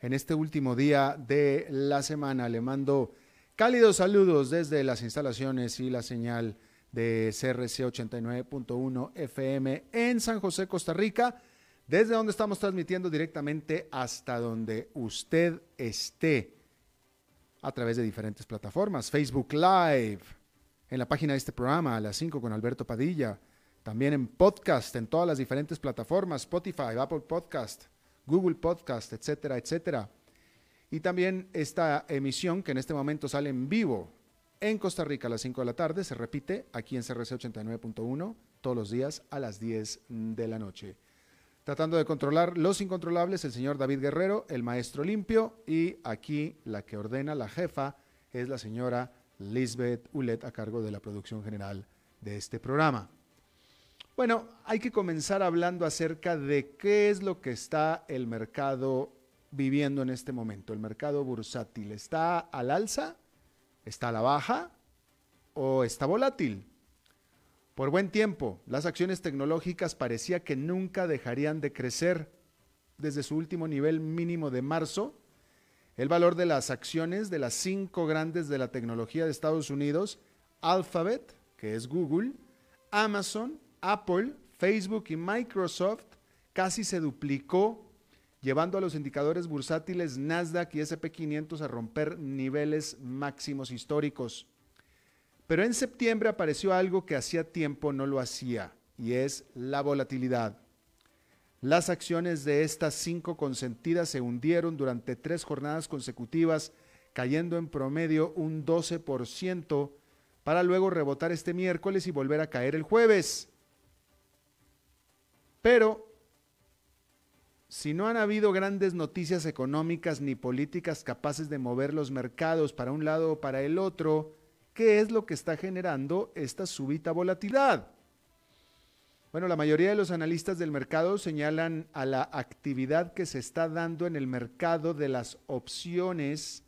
en este último día de la semana. Le mando cálidos saludos desde las instalaciones y la señal de CRC 89.1 FM en San José, Costa Rica, desde donde estamos transmitiendo directamente hasta donde usted esté a través de diferentes plataformas. Facebook Live, en la página de este programa a las 5 con Alberto Padilla, también en podcast en todas las diferentes plataformas, Spotify, Apple Podcast, Google Podcast, etcétera, etcétera. Y también esta emisión que en este momento sale en vivo en Costa Rica a las 5 de la tarde, se repite aquí en CRC 89.1 todos los días a las 10 de la noche. Tratando de controlar los incontrolables, el señor David Guerrero, el maestro limpio, y aquí la que ordena la jefa es la señora Lisbeth Ulet a cargo de la producción general de este programa. Bueno, hay que comenzar hablando acerca de qué es lo que está el mercado viviendo en este momento, el mercado bursátil. ¿Está al alza? ¿Está a la baja? ¿O está volátil? Por buen tiempo, las acciones tecnológicas parecía que nunca dejarían de crecer. Desde su último nivel mínimo de marzo, el valor de las acciones de las cinco grandes de la tecnología de Estados Unidos, Alphabet, que es Google, Amazon, Apple, Facebook y Microsoft casi se duplicó, llevando a los indicadores bursátiles Nasdaq y SP500 a romper niveles máximos históricos. Pero en septiembre apareció algo que hacía tiempo no lo hacía, y es la volatilidad. Las acciones de estas cinco consentidas se hundieron durante tres jornadas consecutivas, cayendo en promedio un 12%, para luego rebotar este miércoles y volver a caer el jueves. Pero si no han habido grandes noticias económicas ni políticas capaces de mover los mercados para un lado o para el otro, ¿qué es lo que está generando esta súbita volatilidad? Bueno, la mayoría de los analistas del mercado señalan a la actividad que se está dando en el mercado de las opciones,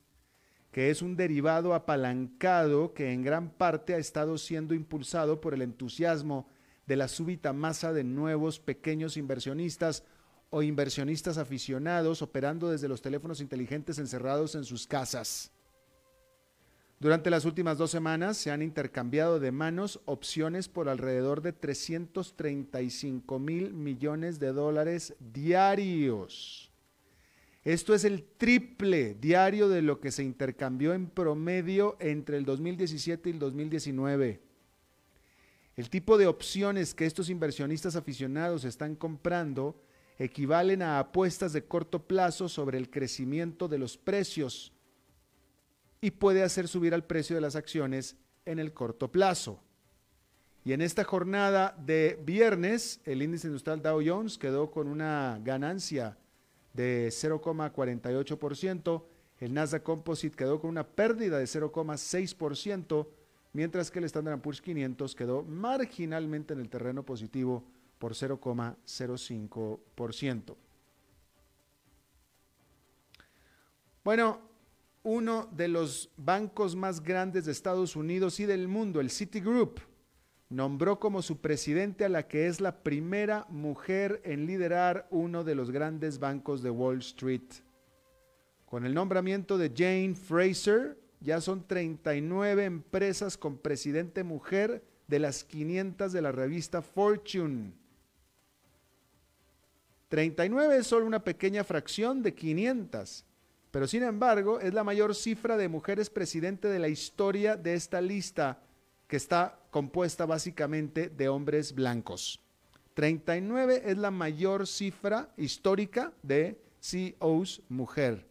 que es un derivado apalancado que en gran parte ha estado siendo impulsado por el entusiasmo de la súbita masa de nuevos pequeños inversionistas o inversionistas aficionados operando desde los teléfonos inteligentes encerrados en sus casas. Durante las últimas dos semanas se han intercambiado de manos opciones por alrededor de 335 mil millones de dólares diarios. Esto es el triple diario de lo que se intercambió en promedio entre el 2017 y el 2019. El tipo de opciones que estos inversionistas aficionados están comprando equivalen a apuestas de corto plazo sobre el crecimiento de los precios y puede hacer subir al precio de las acciones en el corto plazo. Y en esta jornada de viernes, el índice industrial Dow Jones quedó con una ganancia de 0,48%, el Nasdaq Composite quedó con una pérdida de 0,6%, mientras que el Standard Poor's 500 quedó marginalmente en el terreno positivo por 0,05%. Bueno, uno de los bancos más grandes de Estados Unidos y del mundo, el Citigroup, nombró como su presidente a la que es la primera mujer en liderar uno de los grandes bancos de Wall Street. Con el nombramiento de Jane Fraser, ya son 39 empresas con presidente mujer de las 500 de la revista Fortune. 39 es solo una pequeña fracción de 500, pero sin embargo es la mayor cifra de mujeres presidente de la historia de esta lista, que está compuesta básicamente de hombres blancos. 39 es la mayor cifra histórica de CEOs mujer.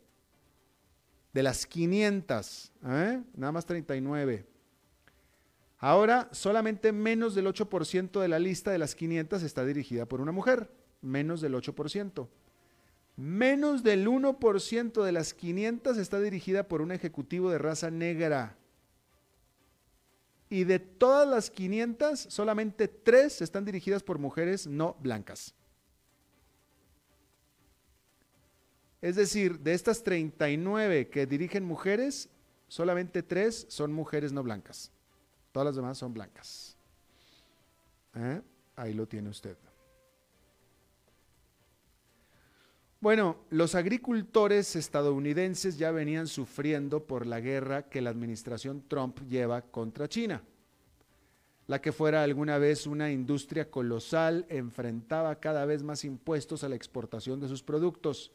De las 500, ¿eh? nada más 39. Ahora, solamente menos del 8% de la lista de las 500 está dirigida por una mujer. Menos del 8%. Menos del 1% de las 500 está dirigida por un ejecutivo de raza negra. Y de todas las 500, solamente 3 están dirigidas por mujeres no blancas. Es decir, de estas 39 que dirigen mujeres, solamente 3 son mujeres no blancas. Todas las demás son blancas. ¿Eh? Ahí lo tiene usted. Bueno, los agricultores estadounidenses ya venían sufriendo por la guerra que la administración Trump lleva contra China. La que fuera alguna vez una industria colosal enfrentaba cada vez más impuestos a la exportación de sus productos.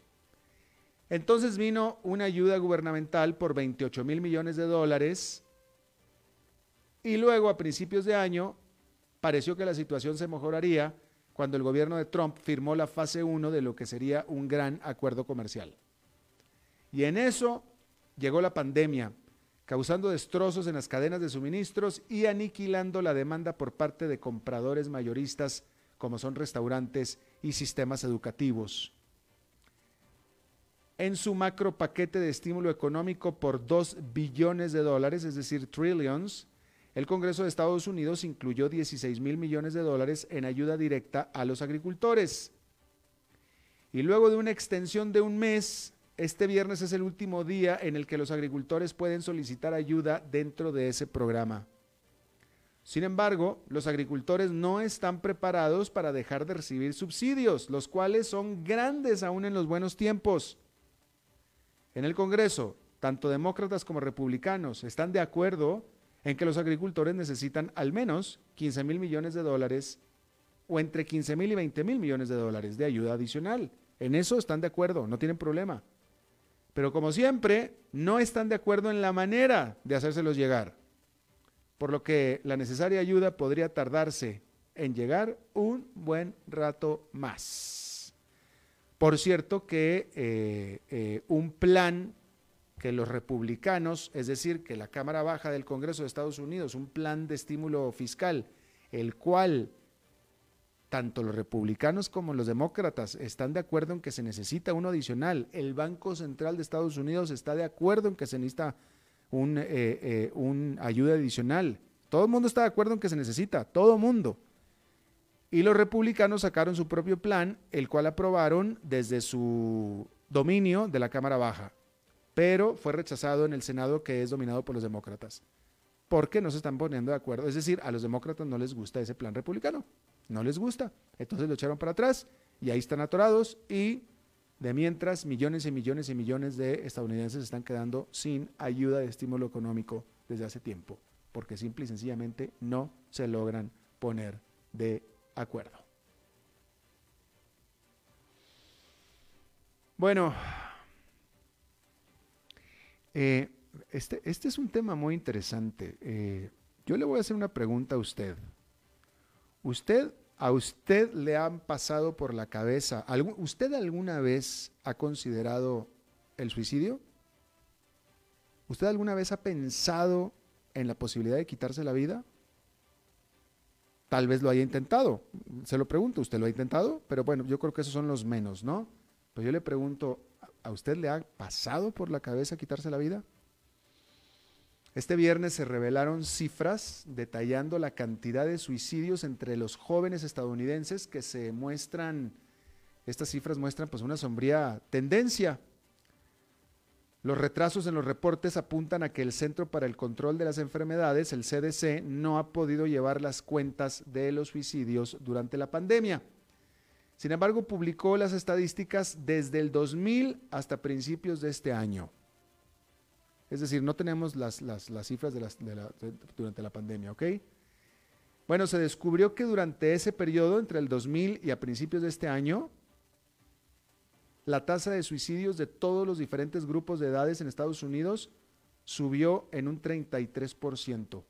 Entonces vino una ayuda gubernamental por 28 mil millones de dólares y luego, a principios de año, pareció que la situación se mejoraría cuando el gobierno de Trump firmó la fase 1 de lo que sería un gran acuerdo comercial. Y en eso llegó la pandemia, causando destrozos en las cadenas de suministros y aniquilando la demanda por parte de compradores mayoristas como son restaurantes y sistemas educativos. En su macro paquete de estímulo económico por 2 billones de dólares, es decir, trillions, el Congreso de Estados Unidos incluyó 16 mil millones de dólares en ayuda directa a los agricultores. Y luego de una extensión de un mes, este viernes es el último día en el que los agricultores pueden solicitar ayuda dentro de ese programa. Sin embargo, los agricultores no están preparados para dejar de recibir subsidios, los cuales son grandes aún en los buenos tiempos. En el Congreso, tanto demócratas como republicanos están de acuerdo en que los agricultores necesitan al menos 15 mil millones de dólares o entre 15 mil y 20 mil millones de dólares de ayuda adicional. En eso están de acuerdo, no tienen problema. Pero como siempre, no están de acuerdo en la manera de hacérselos llegar. Por lo que la necesaria ayuda podría tardarse en llegar un buen rato más. Por cierto que eh, eh, un plan que los republicanos, es decir, que la Cámara Baja del Congreso de Estados Unidos, un plan de estímulo fiscal, el cual tanto los republicanos como los demócratas están de acuerdo en que se necesita uno adicional. El Banco Central de Estados Unidos está de acuerdo en que se necesita un, eh, eh, ayuda adicional. Todo el mundo está de acuerdo en que se necesita, todo el mundo. Y los republicanos sacaron su propio plan, el cual aprobaron desde su dominio de la Cámara Baja pero fue rechazado en el Senado que es dominado por los demócratas, porque no se están poniendo de acuerdo. Es decir, a los demócratas no les gusta ese plan republicano, no les gusta. Entonces lo echaron para atrás y ahí están atorados y de mientras millones y millones y millones de estadounidenses están quedando sin ayuda de estímulo económico desde hace tiempo, porque simple y sencillamente no se logran poner de acuerdo. Bueno, eh, este, este, es un tema muy interesante. Eh, yo le voy a hacer una pregunta a usted. ¿Usted, a usted le han pasado por la cabeza, ¿usted alguna vez ha considerado el suicidio? ¿Usted alguna vez ha pensado en la posibilidad de quitarse la vida? Tal vez lo haya intentado. Se lo pregunto, ¿usted lo ha intentado? Pero bueno, yo creo que esos son los menos, ¿no? Pero yo le pregunto, ¿A usted le ha pasado por la cabeza quitarse la vida? Este viernes se revelaron cifras detallando la cantidad de suicidios entre los jóvenes estadounidenses que se muestran, estas cifras muestran pues una sombría tendencia. Los retrasos en los reportes apuntan a que el Centro para el Control de las Enfermedades, el CDC, no ha podido llevar las cuentas de los suicidios durante la pandemia. Sin embargo, publicó las estadísticas desde el 2000 hasta principios de este año. Es decir, no tenemos las, cifras durante la pandemia, ¿ok? Bueno, se descubrió que durante ese periodo, entre el 2000 y a principios de este año, la tasa de suicidios de todos los diferentes grupos de edades en Estados Unidos subió en un 33%.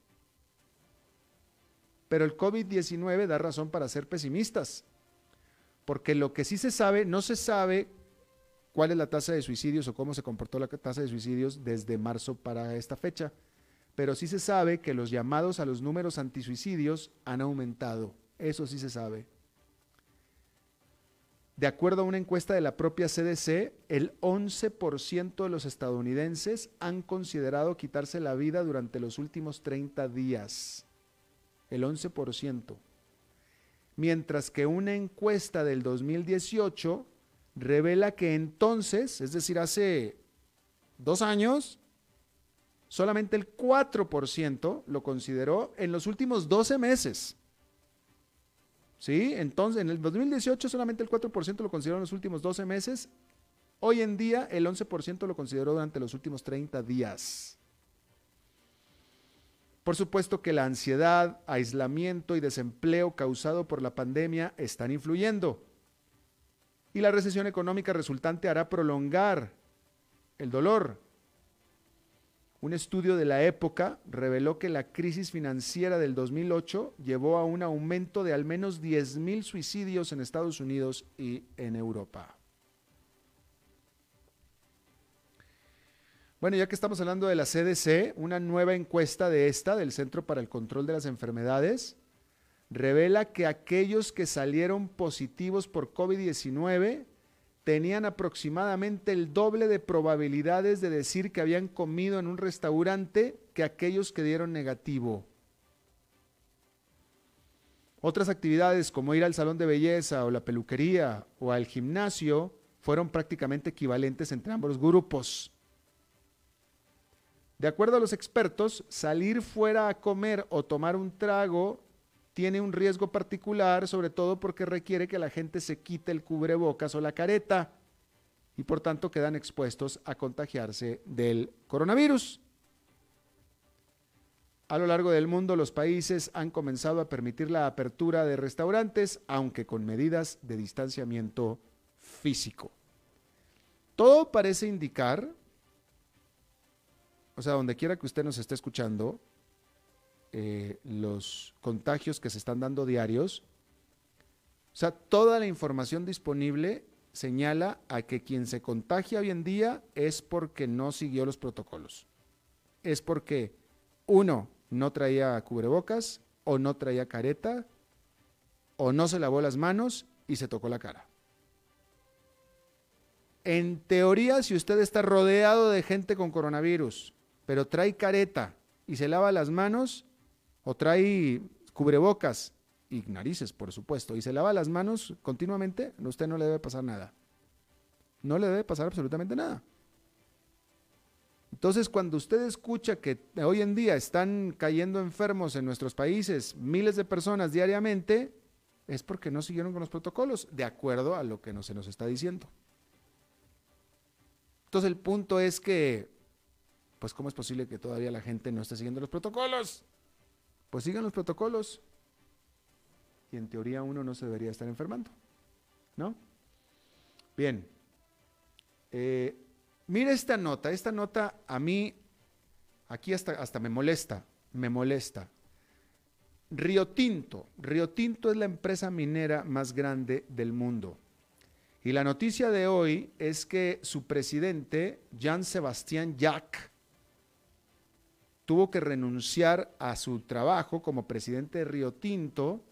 Pero el COVID-19 da razón para ser pesimistas porque lo que sí se sabe, no se sabe cuál es la tasa de suicidios o cómo se comportó la tasa de suicidios desde marzo para esta fecha, pero sí se sabe que los llamados a los números antisuicidios han aumentado. Eso sí se sabe. De acuerdo a una encuesta de la propia CDC, el 11% de los estadounidenses han considerado quitarse la vida durante los últimos 30 días. El 11%. Mientras que una encuesta del 2018 revela que entonces, es decir, hace dos años, solamente el 4% lo consideró en los últimos 12 meses. ¿Sí? Entonces, en el 2018 solamente el 4% lo consideró en los últimos 12 meses. Hoy en día el 11% lo consideró durante los últimos 30 días. Por supuesto que la ansiedad, aislamiento y desempleo causado por la pandemia están influyendo. Y la recesión económica resultante hará prolongar el dolor, un estudio de la época reveló que la crisis financiera del 2008 llevó a un aumento de al menos 10.000 suicidios en Estados Unidos y en Europa. Bueno, ya que estamos hablando de la CDC, una nueva encuesta de esta, del Centro para el Control de las Enfermedades, revela que aquellos que salieron positivos por COVID-19 tenían aproximadamente el doble de probabilidades de decir que habían comido en un restaurante que aquellos que dieron negativo. Otras actividades como ir al salón de belleza o la peluquería o al gimnasio fueron prácticamente equivalentes entre ambos grupos. De acuerdo a los expertos, salir fuera a comer o tomar un trago tiene un riesgo particular, sobre todo porque requiere que la gente se quite el cubrebocas o la careta y por tanto quedan expuestos a contagiarse del coronavirus. A lo largo del mundo los países han comenzado a permitir la apertura de restaurantes, aunque con medidas de distanciamiento físico. Todo parece indicar, o sea, donde quiera que usted nos esté escuchando, eh, los contagios que se están dando diarios, o sea, toda la información disponible señala a que quien se contagia hoy en día es porque no siguió los protocolos. Es porque, uno, no traía cubrebocas o no traía careta o no se lavó las manos y se tocó la cara. En teoría, si usted está rodeado de gente con coronavirus, pero trae careta y se lava las manos, o trae cubrebocas y narices, por supuesto, y se lava las manos continuamente, a usted no le debe pasar nada. No le debe pasar absolutamente nada. Entonces, cuando usted escucha que hoy en día están cayendo enfermos en nuestros países miles de personas diariamente, es porque no siguieron con los protocolos, de acuerdo a lo que no se nos está diciendo. Entonces, el punto es que, pues, ¿cómo es posible que todavía la gente no esté siguiendo los protocolos? Pues sigan los protocolos. Y en teoría uno no se debería estar enfermando. ¿No? Bien. Eh, mire esta nota. Esta nota a mí, aquí hasta, hasta me molesta. Me molesta. Río Tinto. Río Tinto es la empresa minera más grande del mundo. Y la noticia de hoy es que su presidente, Jean Sebastián Jack, tuvo que renunciar a su trabajo como presidente de Río Tinto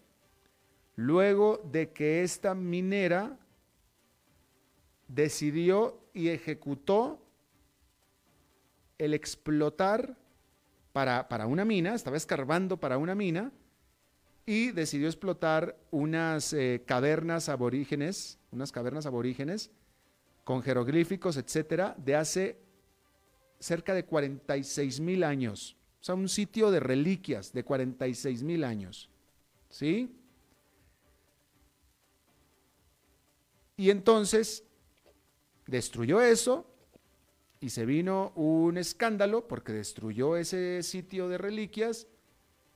luego de que esta minera decidió y ejecutó el explotar para, una mina, estaba escarbando para una mina y decidió explotar unas eh, cavernas aborígenes, unas cavernas aborígenes con jeroglíficos, etcétera, de hace cerca de 46 mil años. O sea, un sitio de reliquias de 46 mil años. ¿Sí? Y entonces destruyó eso y se vino un escándalo porque destruyó ese sitio de reliquias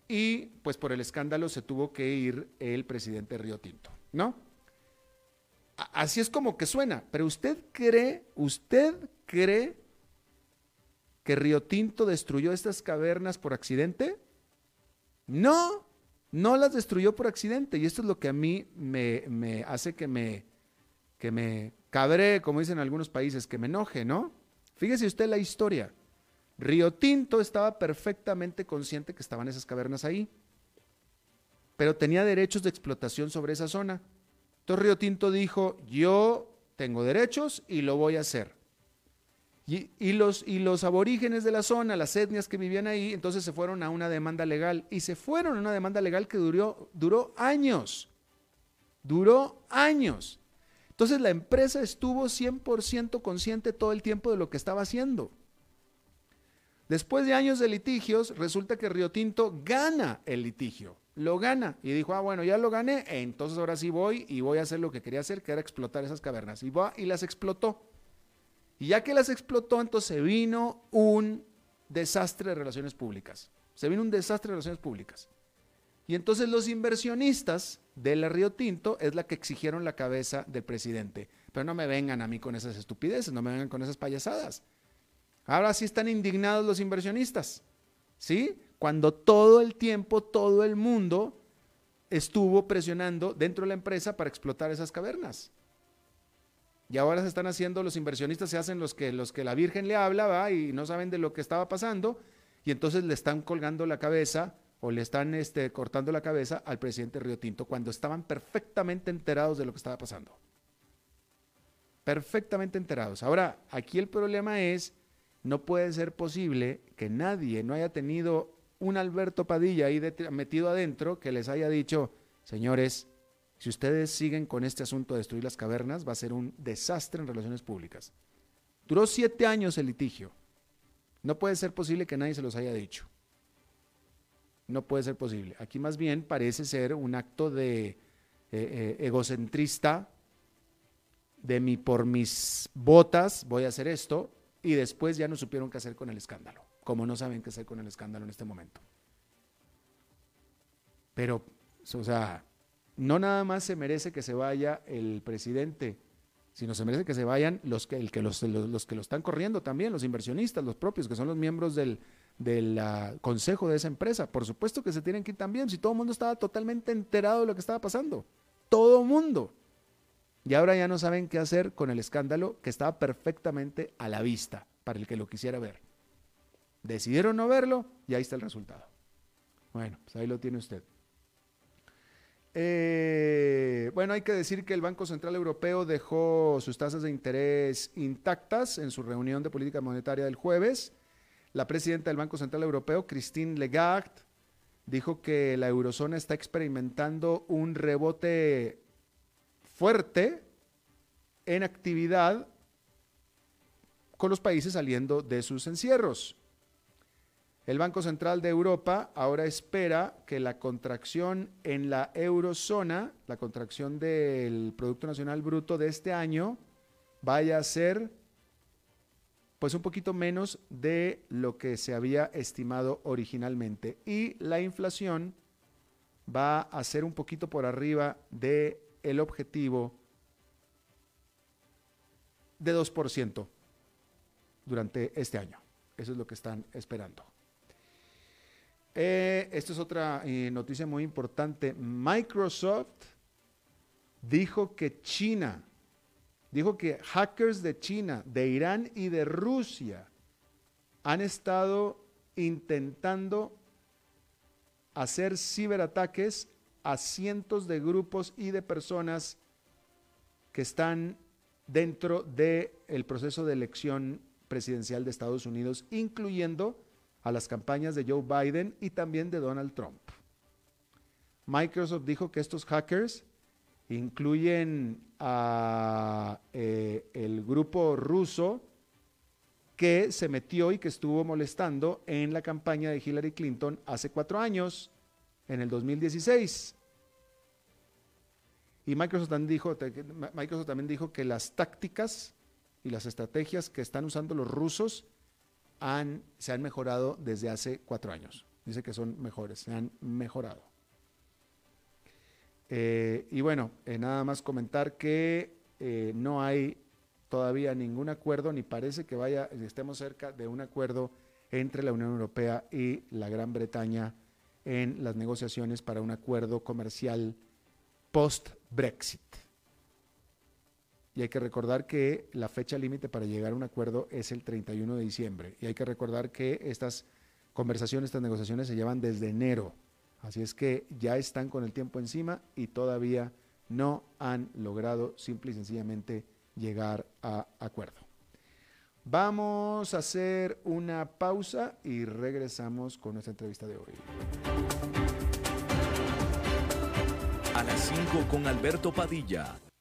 y pues por el escándalo se tuvo que ir el presidente Río Tinto, ¿no? Así es como que suena, pero usted cree, usted cree que Río Tinto destruyó estas cavernas por accidente? No, no las destruyó por accidente. Y esto es lo que a mí me, hace que me, que me cabré, como dicen algunos países, que me enoje, ¿no? Fíjese usted la historia. Río Tinto estaba perfectamente consciente que estaban esas cavernas ahí, pero tenía derechos de explotación sobre esa zona. Entonces Río Tinto dijo, yo tengo derechos y lo voy a hacer. Y, los, y los aborígenes de la zona, las etnias que vivían ahí, entonces se fueron a una demanda legal y se fueron a una demanda legal que duró, duró años. Duró años. Entonces la empresa estuvo 100% consciente todo el tiempo de lo que estaba haciendo. Después de años de litigios, resulta que Río Tinto gana el litigio. Lo gana y dijo, ah, bueno, ya lo gané, entonces ahora sí voy y voy a hacer lo que quería hacer, que era explotar esas cavernas. Y, va, y las explotó. Y ya que las explotó, entonces vino un desastre de relaciones públicas. Se vino un desastre de relaciones públicas. Y entonces los inversionistas de la Río Tinto es la que exigieron la cabeza del presidente. Pero no me vengan a mí con esas estupideces, no me vengan con esas payasadas. Ahora sí están indignados los inversionistas. ¿Sí? Cuando todo el tiempo, todo el mundo estuvo presionando dentro de la empresa para explotar esas cavernas. Y ahora se están haciendo, los inversionistas se hacen los que, los que la Virgen le habla, ¿va? y no saben de lo que estaba pasando, y entonces le están colgando la cabeza o le están este, cortando la cabeza al presidente Río Tinto cuando estaban perfectamente enterados de lo que estaba pasando. Perfectamente enterados. Ahora, aquí el problema es, no puede ser posible que nadie no haya tenido un Alberto Padilla ahí metido adentro que les haya dicho, señores, si ustedes siguen con este asunto de destruir las cavernas, va a ser un desastre en relaciones públicas. Duró siete años el litigio. No puede ser posible que nadie se los haya dicho. No puede ser posible. Aquí más bien parece ser un acto de eh, eh, egocentrista, de mi por mis botas voy a hacer esto, y después ya no supieron qué hacer con el escándalo, como no saben qué hacer con el escándalo en este momento. Pero, o sea, no nada más se merece que se vaya el presidente, sino se merece que se vayan los que, el que los, los, que lo están corriendo también, los inversionistas, los propios, que son los miembros del, del consejo de esa empresa. Por supuesto que se tienen que ir también, si todo el mundo estaba totalmente enterado de lo que estaba pasando. Todo mundo. Y ahora ya no saben qué hacer con el escándalo que estaba perfectamente a la vista para el que lo quisiera ver. Decidieron no verlo y ahí está el resultado. Bueno, pues ahí lo tiene usted. Eh, bueno, hay que decir que el Banco Central Europeo dejó sus tasas de interés intactas en su reunión de política monetaria del jueves. La presidenta del Banco Central Europeo, Christine Lagarde, dijo que la eurozona está experimentando un rebote fuerte en actividad con los países saliendo de sus encierros. El Banco Central de Europa ahora espera que la contracción en la eurozona, la contracción del Producto Nacional Bruto de este año, vaya a ser pues un poquito menos de lo que se había estimado originalmente. Y la inflación va a ser un poquito por arriba del el objetivo de 2% durante este año. Eso es lo que están esperando. Eh, esta es otra eh, noticia muy importante. Microsoft dijo que China, dijo que hackers de China, de Irán y de Rusia han estado intentando hacer ciberataques a cientos de grupos y de personas que están dentro del el proceso de elección presidencial de Estados Unidos, incluyendo a las campañas de Joe Biden y también de Donald Trump. Microsoft dijo que estos hackers incluyen a eh, el grupo ruso que se metió y que estuvo molestando en la campaña de Hillary Clinton hace cuatro años, en el 2016. Y Microsoft también dijo, Microsoft también dijo que las tácticas y las estrategias que están usando los rusos se han mejorado desde hace cuatro años. Dice que son mejores, se han mejorado. Eh, y bueno, eh, nada más comentar que eh, no hay todavía ningún acuerdo, ni parece que vaya, estemos cerca de un acuerdo entre la Unión Europea y la Gran Bretaña en las negociaciones para un acuerdo comercial post-Brexit. Y hay que recordar que la fecha límite para llegar a un acuerdo es el 31 de diciembre. Y hay que recordar que estas conversaciones, estas negociaciones se llevan desde enero. Así es que ya están con el tiempo encima y todavía no han logrado simple y sencillamente llegar a acuerdo. Vamos a hacer una pausa y regresamos con nuestra entrevista de hoy. A las 5 con Alberto Padilla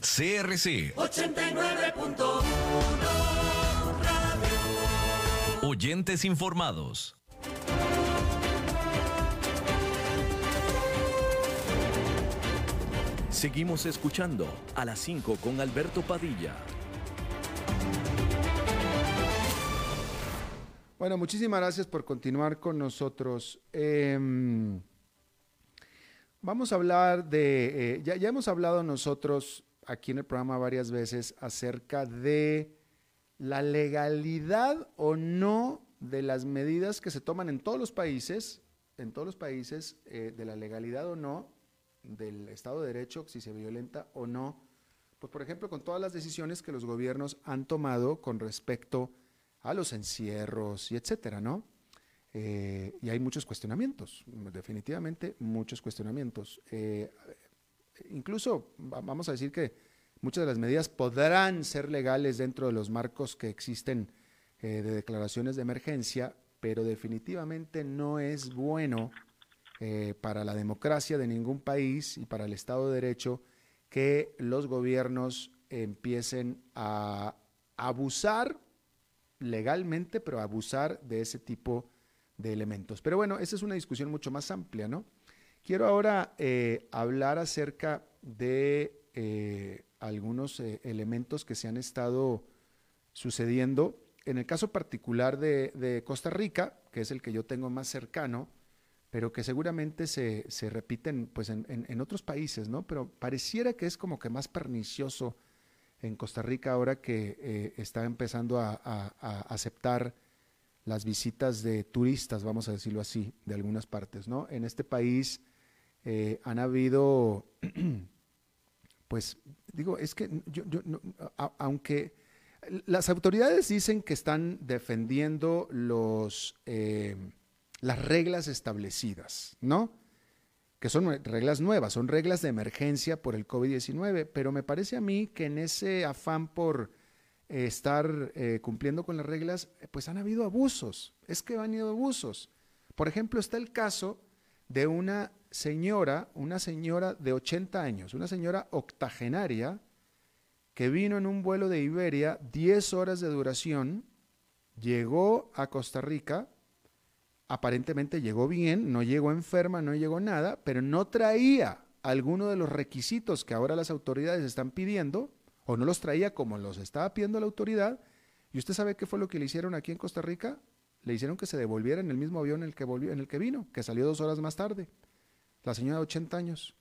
CRC 89.1 Oyentes informados. Seguimos escuchando a las 5 con Alberto Padilla. Bueno, muchísimas gracias por continuar con nosotros. Em, vamos a hablar de, eh, ya, ya, hemos hablado nosotros aquí en el programa varias veces acerca de la legalidad o no de las medidas que se toman en todos los países, en todos los países, eh, de la legalidad o no del Estado de Derecho, si se violenta o no, pues por ejemplo con todas las decisiones que los gobiernos han tomado con respecto a los encierros y etcétera, ¿no? Eh, y hay muchos cuestionamientos, definitivamente muchos cuestionamientos. Eh, incluso vamos a decir que muchas de las medidas podrán ser legales dentro de los marcos que existen eh, de declaraciones de emergencia, pero definitivamente no es bueno eh, para la democracia de ningún país y para el Estado de Derecho que los gobiernos empiecen a abusar legalmente, pero abusar de ese tipo de elementos. Pero bueno, esa es una discusión mucho más amplia, ¿no? Quiero ahora eh, hablar acerca de eh, algunos eh, elementos que se han estado sucediendo. En el caso particular de, Costa Rica, que es el que yo tengo más cercano, pero que seguramente se, repiten pues, en, otros países, ¿no? Pero pareciera que es como que más pernicioso en Costa Rica ahora que está empezando a aceptar las visitas de turistas, vamos a decirlo así, de algunas partes, ¿no? En este país eh, han habido, pues digo, es que yo, aunque las autoridades dicen que están defendiendo los, eh, las reglas establecidas, ¿no? Que son reglas nuevas, son reglas de emergencia por el COVID-19, pero me parece a mí que en ese afán por eh, estar cumpliendo con las reglas, pues han habido abusos, es que han habido abusos. Por ejemplo, está el caso de una señora, una señora de 80 años, una señora octogenaria, que vino en un vuelo de Iberia, 10 horas de duración, llegó a Costa Rica, aparentemente llegó bien, no llegó enferma, no llegó nada, pero no traía alguno de los requisitos que ahora las autoridades están pidiendo, o no los traía como los estaba pidiendo la autoridad. ¿Y usted sabe qué fue lo que le hicieron aquí en Costa Rica? Le hicieron que se devolviera en el mismo avión en el que, volvió, en el que vino, que salió dos horas más tarde la señora de 80 años.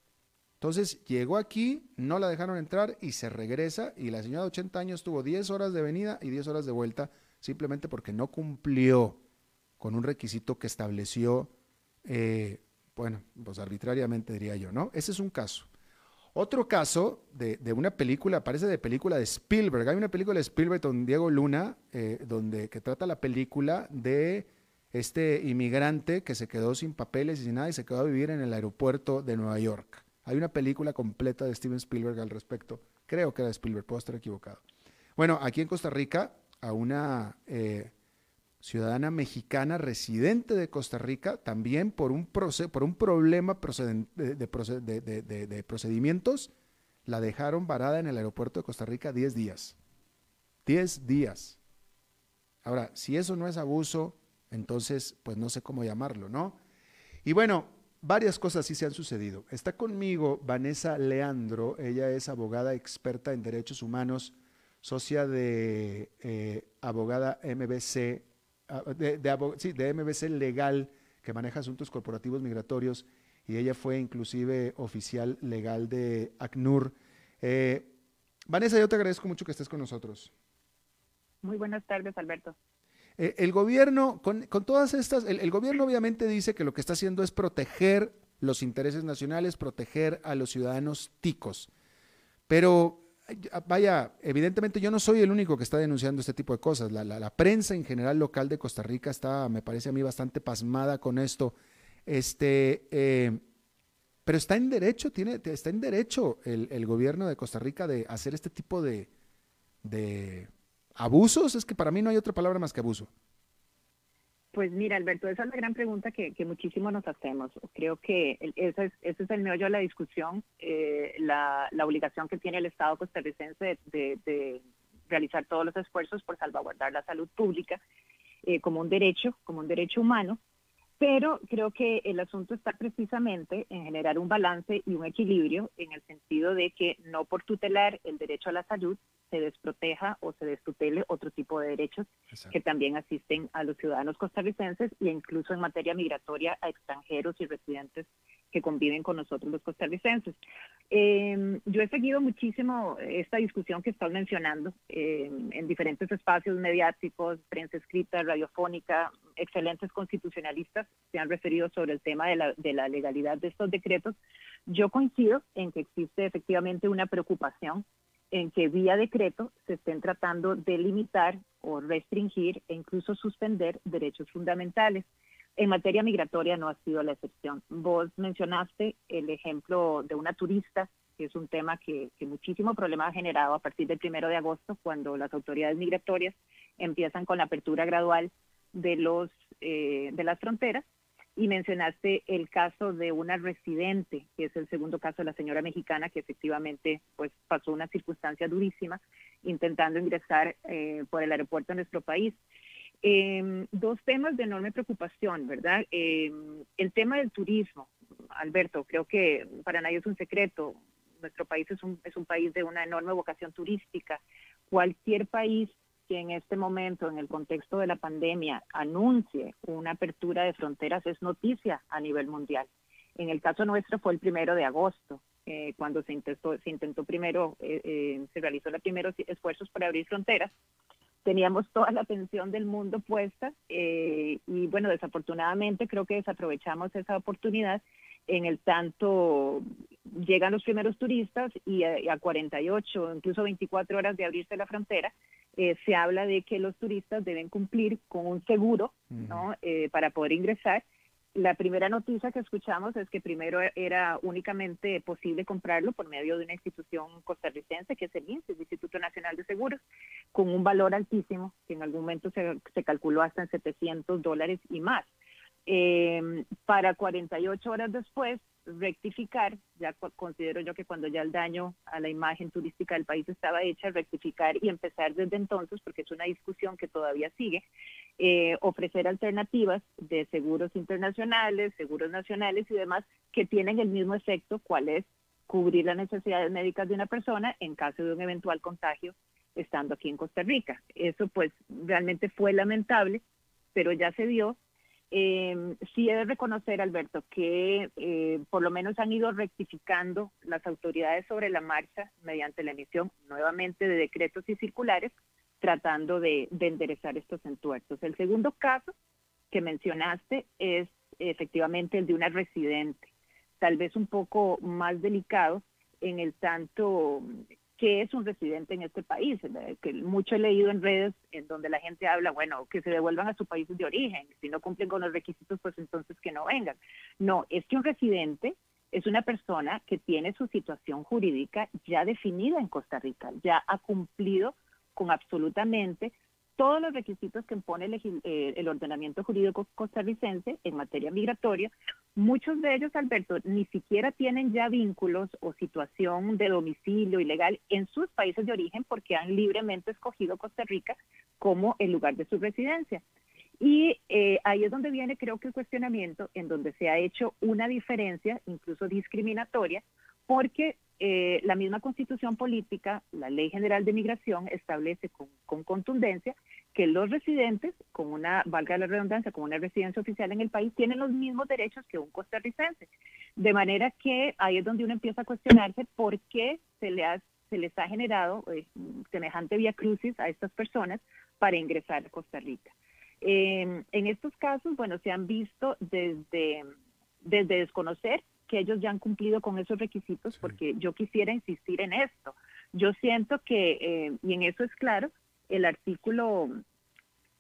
Entonces llegó aquí, no la dejaron entrar y se regresa y la señora de 80 años tuvo 10 horas de venida y 10 horas de vuelta simplemente porque no cumplió con un requisito que estableció, eh, bueno, pues arbitrariamente diría yo, ¿no? Ese es un caso. Otro caso de, una película, parece de película de Spielberg. Hay una película de Spielberg con Diego Luna, eh, donde que trata la película de este inmigrante que se quedó sin papeles y sin nada y se quedó a vivir en el aeropuerto de Nueva York. Hay una película completa de Steven Spielberg al respecto. Creo que era de Spielberg, puedo estar equivocado. Bueno, aquí en Costa Rica, a una eh, ciudadana mexicana residente de Costa Rica, también por un, por un problema de, de, procedimientos, la dejaron varada en el aeropuerto de Costa Rica 10 días. 10 días. Ahora, si eso no es abuso, Entonces, pues no sé cómo llamarlo, ¿no? Y bueno, varias cosas sí se han sucedido. Está conmigo Vanessa Leandro, ella es abogada experta en derechos humanos, socia de eh, abogada MBC, ah, de, sí, de MBC Legal, que maneja asuntos corporativos migratorios, y ella fue inclusive oficial legal de ACNUR. Eh, Vanessa, yo te agradezco mucho que estés con nosotros. Muy buenas tardes, Alberto. Eh, el gobierno, con, todas estas, el, gobierno obviamente dice que lo que está haciendo es proteger los intereses nacionales, proteger a los ciudadanos ticos. Pero, vaya, evidentemente yo no soy el único que está denunciando este tipo de cosas. La, prensa en general local de Costa Rica está, me parece a mí, bastante pasmada con esto. Este, eh, pero está en derecho, tiene, está en derecho el, gobierno de Costa Rica de hacer este tipo de, de abusos. Es que para mí no hay otra palabra más que abuso. Pues mira, Alberto, esa es la gran pregunta que, que muchísimo nos hacemos. Creo que ese es, ese es el meollo de la discusión, eh, la, obligación que tiene el Estado costarricense de, de, realizar todos los esfuerzos por salvaguardar la salud pública eh, como un derecho, como un derecho humano, pero creo que el asunto está precisamente en generar un balance y un equilibrio en el sentido de que no por tutelar el derecho a la salud se desproteja o se destutele otro tipo de derechos que también asisten a los ciudadanos costarricenses e incluso en materia migratoria a extranjeros y residentes que conviven con nosotros los costarricenses. Em, yo he seguido muchísimo esta discusión que estás mencionando em, en diferentes espacios mediáticos, prensa escrita, radiofónica, excelentes constitucionalistas se han referido sobre el tema de la, de la legalidad de estos decretos. Yo coincido en que existe efectivamente una preocupación en que vía decreto se estén tratando de limitar o restringir e incluso suspender derechos fundamentales. En materia migratoria no ha sido la excepción. Vos mencionaste el ejemplo de una turista, que es un tema que, muchísimo problema ha generado a partir del primero de agosto, cuando las autoridades migratorias empiezan con la apertura gradual de, los, eh, de las fronteras y mencionaste el caso de una residente, que es el segundo caso de la señora mexicana, que efectivamente pues, pasó una circunstancia durísima intentando ingresar eh, por el aeropuerto a nuestro país. Em, dos temas de enorme preocupación, ¿verdad? Em, el tema del turismo, Alberto, creo que para nadie es un secreto. Nuestro país es un, es un país de una enorme vocación turística. Cualquier país que en este momento, en el contexto de la pandemia, anuncie una apertura de fronteras es noticia a nivel mundial. En el caso nuestro fue el primero de agosto, eh, cuando se intentó, se intentó primero, eh, eh, se realizó los primeros esfuerzos para abrir fronteras. Teníamos toda la atención del mundo puesta y bueno, desafortunadamente creo que desaprovechamos esa oportunidad en el tanto llegan los primeros turistas y a, a 48, incluso 24 horas de abrirse la frontera, eh, se habla de que los turistas deben cumplir con un seguro ¿no? Eh, para poder ingresar. La primera noticia que escuchamos es que primero era únicamente posible comprarlo por medio de una institución costarricense, que es el INSE, el Instituto Nacional de Seguros, con un valor altísimo, que en algún momento se, se calculó hasta en 700 dólares y más. Eh, para 48 horas después rectificar, ya considero yo que cuando ya el daño a la imagen turística del país estaba hecha, rectificar y empezar desde entonces, porque es una discusión que todavía sigue, eh, ofrecer alternativas de seguros internacionales, seguros nacionales y demás que tienen el mismo efecto, cuál es cubrir las necesidades médicas de una persona en caso de un eventual contagio estando aquí en Costa Rica. Eso pues realmente fue lamentable, pero ya se dio eh, sí he de reconocer, Alberto, que eh, por lo menos han ido rectificando las autoridades sobre la marcha mediante la emisión nuevamente de decretos y circulares, tratando de, de enderezar estos entuertos. El segundo caso que mencionaste es efectivamente el de una residente, tal vez un poco más delicado en el tanto qué es un residente en este país. Que mucho he leído en redes en donde la gente habla, bueno, que se devuelvan a su país de origen. Si no cumplen con los requisitos, pues entonces que no vengan. No, es que un residente es una persona que tiene su situación jurídica ya definida en Costa Rica, ya ha cumplido con absolutamente todos los requisitos que impone el, eh, el, ordenamiento jurídico costarricense en materia migratoria. Muchos de ellos, Alberto, ni siquiera tienen ya vínculos o situación de domicilio ilegal en sus países de origen porque han libremente escogido Costa Rica como el lugar de su residencia. Y eh, ahí es donde viene, creo que el cuestionamiento, en donde se ha hecho una diferencia, incluso discriminatoria, porque eh, la misma constitución política, la ley general de migración, establece con, con, contundencia que los residentes, con una, valga la redundancia, con una residencia oficial en el país, tienen los mismos derechos que un costarricense. De manera que ahí es donde uno empieza a cuestionarse por qué se, le ha, se les ha generado eh, semejante vía crucis a estas personas para ingresar a Costa Rica. Eh, en estos casos, bueno, se han visto desde, desde desconocer que ellos ya han cumplido con esos requisitos, porque yo quisiera insistir en esto. Yo siento que, eh, y en eso es claro, el artículo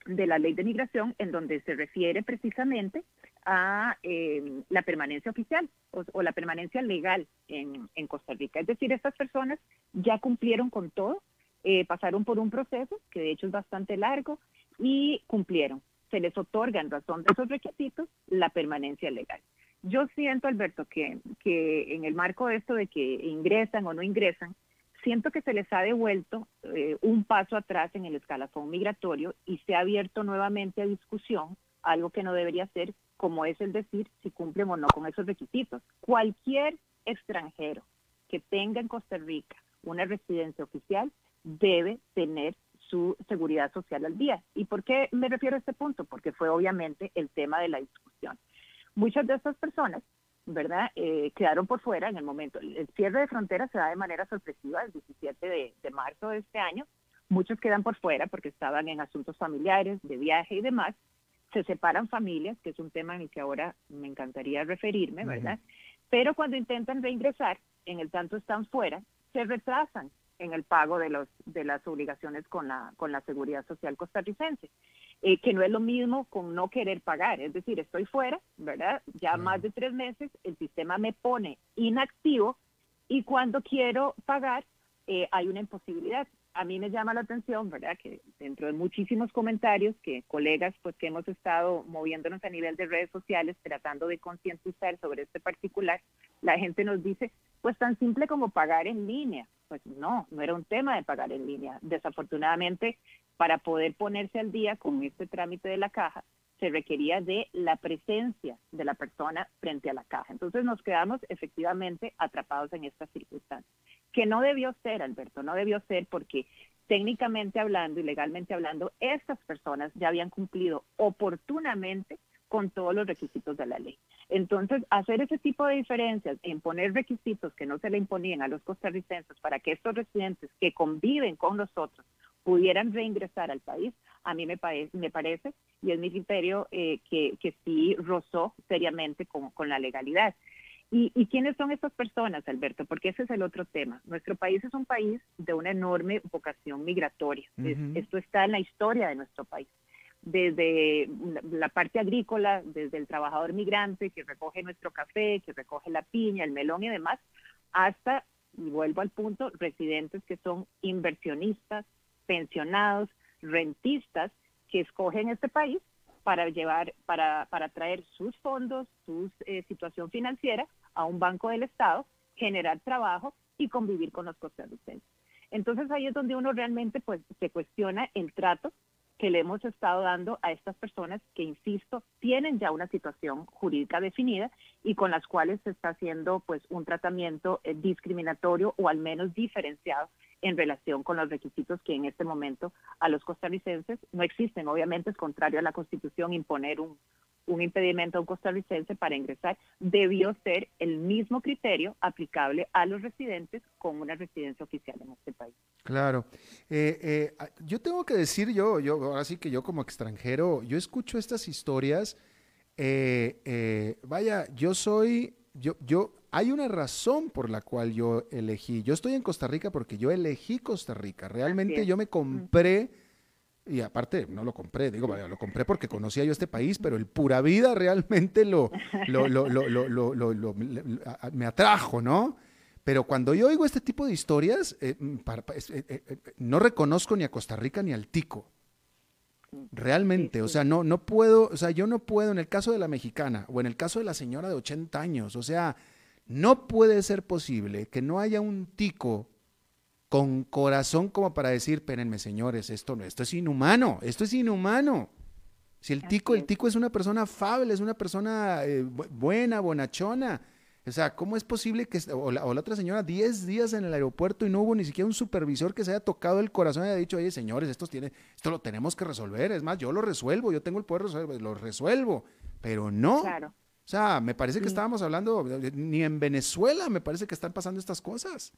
de la ley de migración en donde se refiere precisamente a eh, la permanencia oficial o, la permanencia legal en, en, Costa Rica. Es decir, estas personas ya cumplieron con todo, eh, pasaron por un proceso que de hecho es bastante largo y cumplieron. Se les otorga en razón de esos requisitos la permanencia legal. Yo siento, Alberto, que, que en el marco de esto de que ingresan o no ingresan, siento que se les ha devuelto eh, un paso atrás en el escalafón migratorio y se ha abierto nuevamente a discusión algo que no debería ser, como es el decir si cumplen o no con esos requisitos. Cualquier extranjero que tenga en Costa Rica una residencia oficial debe tener su seguridad social al día. ¿Y por qué me refiero a este punto? Porque fue obviamente el tema de la discusión. Muchas de estas personas ¿verdad? Eh, quedaron por fuera en el momento. El cierre de fronteras se da de manera sorpresiva el 17 de, de, marzo de este año. Muchos quedan por fuera porque estaban en asuntos familiares, de viaje y demás. Se separan familias, que es un tema en el que ahora me encantaría referirme, ¿verdad? Pero cuando intentan reingresar, en el tanto están fuera, se retrasan en el pago de, los, de las obligaciones con la, con la seguridad social costarricense. Eh, que no es lo mismo con no querer pagar. Es decir, estoy fuera, ¿verdad? Ya más de tres meses, el sistema me pone inactivo y cuando quiero pagar eh, hay una imposibilidad. A mí me llama la atención, ¿verdad? Que dentro de muchísimos comentarios que colegas, pues que hemos estado moviéndonos a nivel de redes sociales tratando de concientizar sobre este particular, la gente nos dice, pues tan simple como pagar en línea. Pues no, no era un tema de pagar en línea. Desafortunadamente, para poder ponerse al día con este trámite de la caja, se requería de la presencia de la persona frente a la caja. Entonces nos quedamos efectivamente atrapados en esta circunstancia, que no debió ser, Alberto, no debió ser porque técnicamente hablando y legalmente hablando, estas personas ya habían cumplido oportunamente con todos los requisitos de la ley. Entonces, hacer ese tipo de diferencias, imponer requisitos que no se le imponían a los costarricenses para que estos residentes que conviven con nosotros pudieran reingresar al país, a mí me, me parece, y es mi criterio, eh, que, que, sí rozó seriamente con, con la legalidad. ¿Y, ¿Y, quiénes son estas personas, Alberto? Porque ese es el otro tema. Nuestro país es un país de una enorme vocación migratoria. esto está en la historia de nuestro país. Desde la parte agrícola, desde el trabajador migrante que recoge nuestro café, que recoge la piña, el melón y demás, hasta, y vuelvo al punto, residentes que son inversionistas, pensionados, rentistas que escogen este país para llevar, para, para traer sus fondos, su eh, situación financiera a un banco del Estado, generar trabajo y convivir con los costarricenses. Entonces ahí es donde uno realmente pues se cuestiona el trato que le hemos estado dando a estas personas que, insisto, tienen ya una situación jurídica definida y con las cuales se está haciendo pues un tratamiento eh, discriminatorio o al menos diferenciado en relación con los requisitos que en este momento a los costarricenses no existen. Obviamente es contrario a la Constitución imponer un, un impedimento a un costarricense para ingresar. Debió ser el mismo criterio aplicable a los residentes con una residencia oficial en este país. Claro. Eh, eh, yo tengo que decir, yo, yo, ahora sí que yo como extranjero, yo escucho estas historias. Eh, vaya, yo soy, yo, yo, hay una razón por la cual yo elegí. Yo estoy en Costa Rica porque yo elegí Costa Rica. Realmente yo me compré, y aparte no lo compré, digo, lo compré porque conocía yo este país, pero el pura vida realmente lo, lo, lo, lo me atrajo, ¿no? Pero cuando yo oigo este tipo de historias, eh, mm, eh, eh, no reconozco ni a Costa Rica ni al tico. Realmente, o sea, no, no puedo, o sea, yo no puedo en el caso de la mexicana o en el caso de la señora de 80 años, o sea, no puede ser posible que no haya un tico con corazón como para decir, espérenme señores, esto, esto es inhumano, esto es inhumano. Si el tico, el tico es una persona afable, es una persona eh, buena, bonachona. O sea, ¿cómo es posible que, o la, otra señora, 10 días en el aeropuerto y no hubo ni siquiera un supervisor que se haya tocado el corazón y haya dicho, oye, señores, esto, tiene, esto lo tenemos que resolver. Es más, yo lo resuelvo, yo tengo el poder resolver, lo resuelvo. Pero no. Claro. O sea, me parece que estábamos hablando, ni en Venezuela me parece que están pasando estas cosas.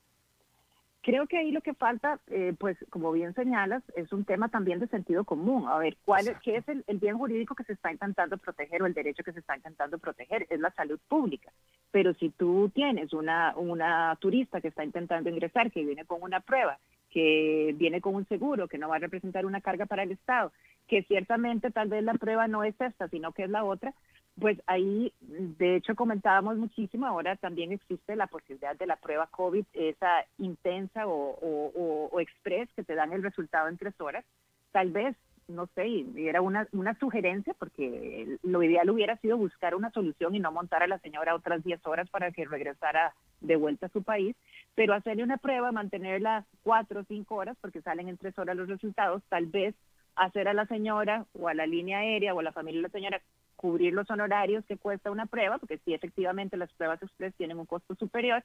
Creo que ahí lo que falta, eh, pues como bien señalas, es un tema también de sentido común. A ver, ¿cuál es, ¿qué es el, bien jurídico que se está intentando proteger o el derecho que se está intentando proteger? Es la salud pública. Pero si tú tienes una, una turista que está intentando ingresar, que viene con una prueba, que viene con un seguro, que no va a representar una carga para el Estado, que ciertamente tal vez la prueba no es esta, sino que es la otra, pues ahí, de hecho, comentábamos muchísimo, ahora también existe la posibilidad de la prueba COVID, esa intensa o, o, express que te dan el resultado en tres horas. Tal vez, no sé, era una, una sugerencia, porque lo ideal hubiera sido buscar una solución y no montar a la señora otras 10 horas para que regresara de vuelta a su país, pero hacerle una prueba, mantenerla cuatro o cinco horas, porque salen en tres horas los resultados, tal vez hacer a la señora o a la línea aérea o a la familia de la señora cubrir los honorarios que cuesta una prueba, porque sí, efectivamente las pruebas express tienen un costo superior,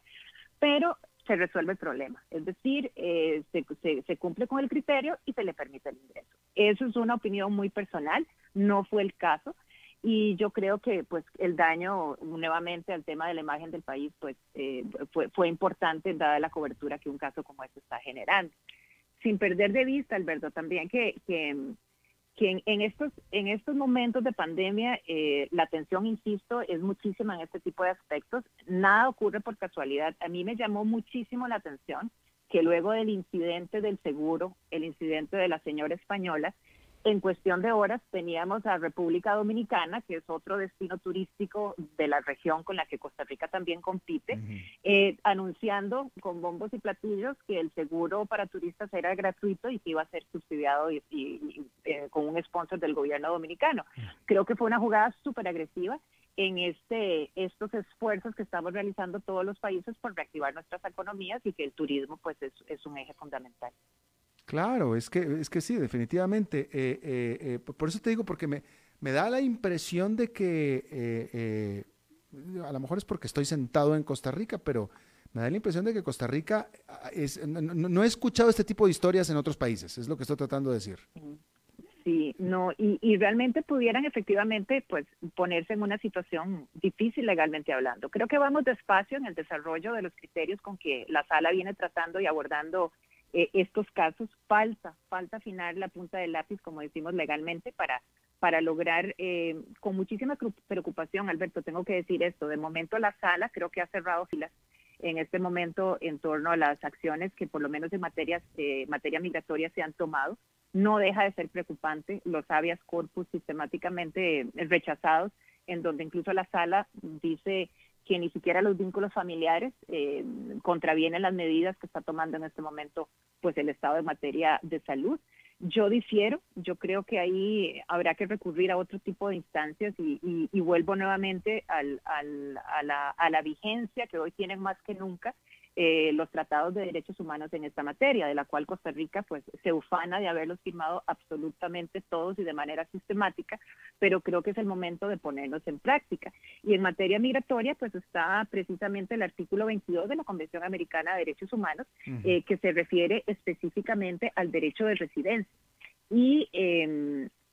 pero se resuelve el problema. Es decir, eh, se, se, cumple con el criterio y se le permite el ingreso. Eso es una opinión muy personal, no fue el caso. Y yo creo que pues el daño nuevamente al tema de la imagen del país pues eh, fue, fue importante dada la cobertura que un caso como este está generando. Sin perder de vista, Alberto, también que, que que en, estos, en estos momentos de pandemia eh, la atención, insisto, es muchísima en este tipo de aspectos. Nada ocurre por casualidad. A mí me llamó muchísimo la atención que luego del incidente del seguro, el incidente de la señora española, en cuestión de horas teníamos a República Dominicana, que es otro destino turístico de la región con la que Costa Rica también compite, eh, anunciando con bombos y platillos que el seguro para turistas era gratuito y que iba a ser subsidiado y, eh, con un sponsor del gobierno dominicano. Creo que fue una jugada súper agresiva en este, estos esfuerzos que estamos realizando todos los países por reactivar nuestras economías y que el turismo pues es un eje fundamental. Claro, es que, es que sí, definitivamente. Eh, eh, eh, por eso te digo, porque me, me da la impresión de que, a lo mejor es porque estoy sentado en Costa Rica, pero me da la impresión de que Costa Rica ah, es, no, he escuchado este tipo de historias en otros países, es lo que estoy tratando de decir. Sí, no, y, y, realmente pudieran efectivamente pues ponerse en una situación difícil legalmente hablando. Creo que vamos despacio en el desarrollo de los criterios con que la sala viene tratando y abordando eh, estos casos. Falta, falta afinar la punta del lápiz, como decimos legalmente, para, para lograr, eh, con muchísima preocupación, Alberto, tengo que decir esto, de momento la sala creo que ha cerrado filas en este momento en torno a las acciones que por lo menos en materias, eh, materia migratoria se han tomado. No deja de ser preocupante los habeas corpus sistemáticamente rechazados, en donde incluso la sala dice que ni siquiera los vínculos familiares eh, contravienen las medidas que está tomando en este momento pues el Estado en materia de salud. Yo difiero, yo creo que ahí habrá que recurrir a otro tipo de instancias y, vuelvo nuevamente al, a la vigencia que hoy tienen más que nunca eh, los tratados de derechos humanos en esta materia, de la cual Costa Rica pues se ufana de haberlos firmado absolutamente todos y de manera sistemática, pero creo que es el momento de ponerlos en práctica. Y en materia migratoria pues está precisamente el artículo 22 de la Convención Americana de Derechos Humanos, eh, que se refiere específicamente al derecho de residencia y,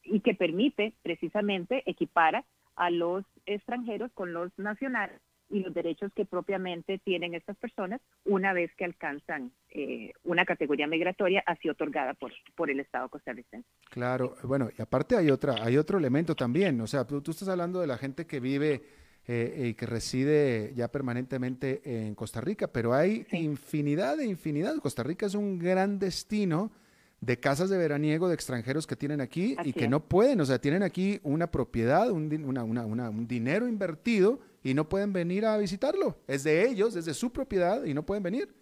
y que permite precisamente equipar a los extranjeros con los nacionales y los derechos que propiamente tienen estas personas una vez que alcanzan eh, una categoría migratoria así otorgada por, por el Estado costarricense. Claro, bueno, y aparte hay otra, hay otro elemento también, o sea, tú, estás hablando de la gente que vive eh, y que reside ya permanentemente en Costa Rica, pero hay infinidad de infinidad. Costa Rica es un gran destino de casas de veraniego de extranjeros que tienen aquí y que no pueden, o sea, tienen aquí una propiedad, un, una, una, un dinero invertido y no pueden venir a visitarlo. Es de ellos, es de su propiedad y no pueden venir.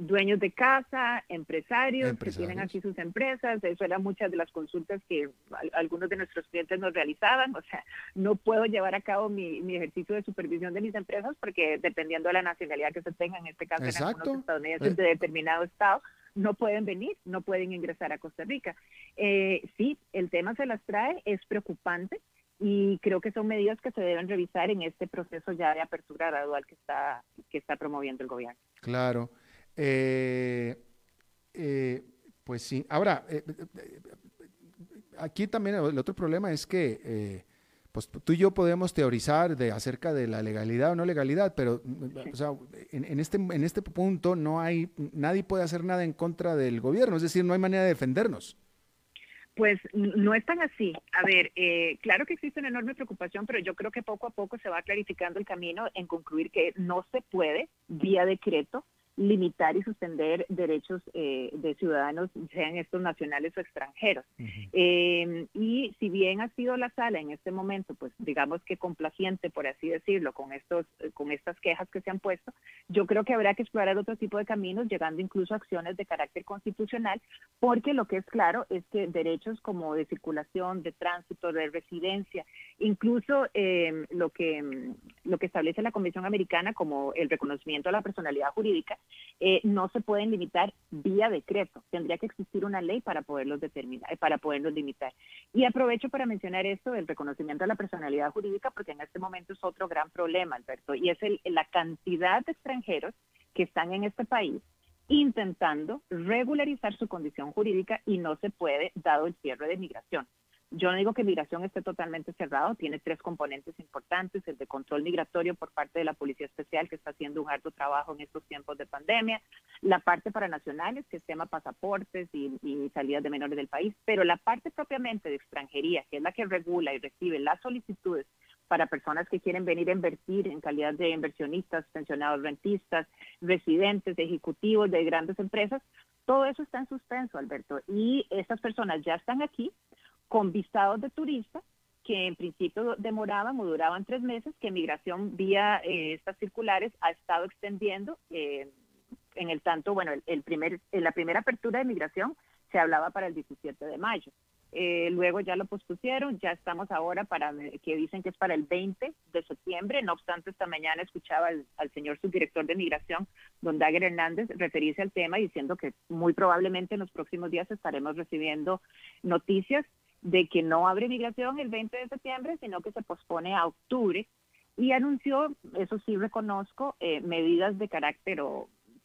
Dueños de casa, empresarios, que tienen aquí sus empresas, eso eran muchas de las consultas que algunos de nuestros clientes nos realizaban, o sea, no puedo llevar a cabo mi, ejercicio de supervisión de mis empresas porque dependiendo de la nacionalidad que se tenga, en este caso algunos estadounidenses eh. de determinado estado, no pueden venir, no pueden ingresar a Costa Rica. Eh, sí, el tema se las trae, es preocupante y creo que son medidas que se deben revisar en este proceso ya de apertura gradual que está, que está promoviendo el gobierno. Claro. Eh, eh, pues sí. Ahora, aquí también el otro problema es que pues tú y yo podemos teorizar de acerca de la legalidad o no legalidad, pero o sea, en, este, en este punto no hay, nadie puede hacer nada en contra del gobierno, es decir, no hay manera de defendernos. Pues no es tan así. A ver, eh, claro que existe una enorme preocupación, pero yo creo que poco a poco se va clarificando el camino en concluir que no se puede, vía decreto, limitar y suspender derechos eh, de ciudadanos, sean estos nacionales o extranjeros. Em, y si bien ha sido la sala en este momento, pues digamos que complaciente, por así decirlo, con, estos, con estas quejas que se han puesto, yo creo que habrá que explorar otro tipo de caminos, llegando incluso a acciones de carácter constitucional, porque lo que es claro es que derechos como de circulación, de tránsito, de residencia, incluso em, lo, que, lo que establece la Convención Americana como el reconocimiento de la personalidad jurídica, eh, no se pueden limitar vía decreto. Tendría que existir una ley para poderlos determinar, para poderlos limitar. Y aprovecho para mencionar esto del reconocimiento de la personalidad jurídica, porque en este momento es otro gran problema, Alberto, y es la cantidad de extranjeros que están en este país intentando regularizar su condición jurídica y no se puede dado el cierre de migración. Yo no digo que migración esté totalmente cerrado, tiene tres componentes importantes, el de control migratorio por parte de la Policía Especial, que está haciendo un alto trabajo en estos tiempos de pandemia, la parte para nacionales, que es tema pasaportes y, y salidas de menores del país, pero la parte propiamente de extranjería, que es la que regula y recibe las solicitudes para personas que quieren venir a invertir en calidad de inversionistas, pensionados rentistas, residentes, ejecutivos de grandes empresas, todo eso está en suspenso, Alberto, y estas personas ya están aquí con visados de turista que en principio demoraban o duraban tres meses, que migración vía eh, estas circulares ha estado extendiendo. Eh, en el tanto, bueno, el, primer, la primera apertura de migración se hablaba para el 17 de mayo. Eh, luego ya lo pospusieron, ya estamos ahora para que dicen que es para el 20 de septiembre. No obstante, esta mañana escuchaba al, señor subdirector de migración, don Dagger Hernández, referirse al tema diciendo que muy probablemente en los próximos días estaremos recibiendo noticias de que no abre migración el 20 de septiembre, sino que se pospone a octubre y anunció, eso sí reconozco, eh, medidas de carácter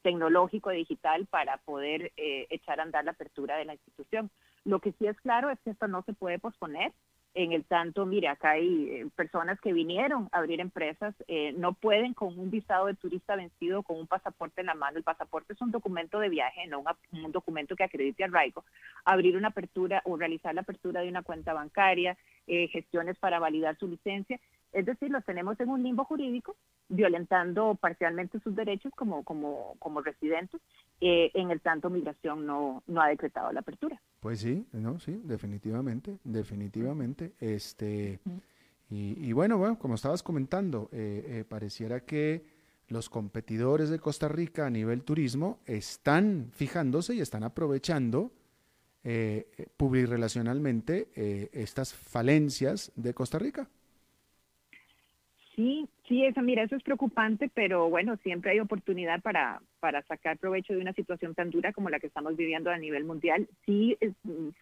tecnológico digital para poder eh, echar a andar la apertura de la institución. Lo que sí es claro es que esto no se puede posponer en el tanto, mire, acá hay eh, personas que vinieron a abrir empresas, eh, no pueden con un visado de turista vencido, con un pasaporte en la mano, el pasaporte es un documento de viaje, no un, documento que acredite arraigo, abrir una apertura o realizar la apertura de una cuenta bancaria, eh, gestiones para validar su licencia, es decir, los tenemos en un limbo jurídico, violentando parcialmente sus derechos como, como, como residentes, eh, en el tanto migración no, no ha decretado la apertura. Pues sí, no, sí, definitivamente, definitivamente. Este, y, bueno, bueno, como estabas comentando, eh, eh, pareciera que los competidores de Costa Rica a nivel turismo están fijándose y están aprovechando eh, publirelacionalmente estas falencias de Costa Rica. Sí, sí, eso, mira, eso es preocupante, pero bueno, siempre hay oportunidad para, para sacar provecho de una situación tan dura como la que estamos viviendo a nivel mundial. Sí,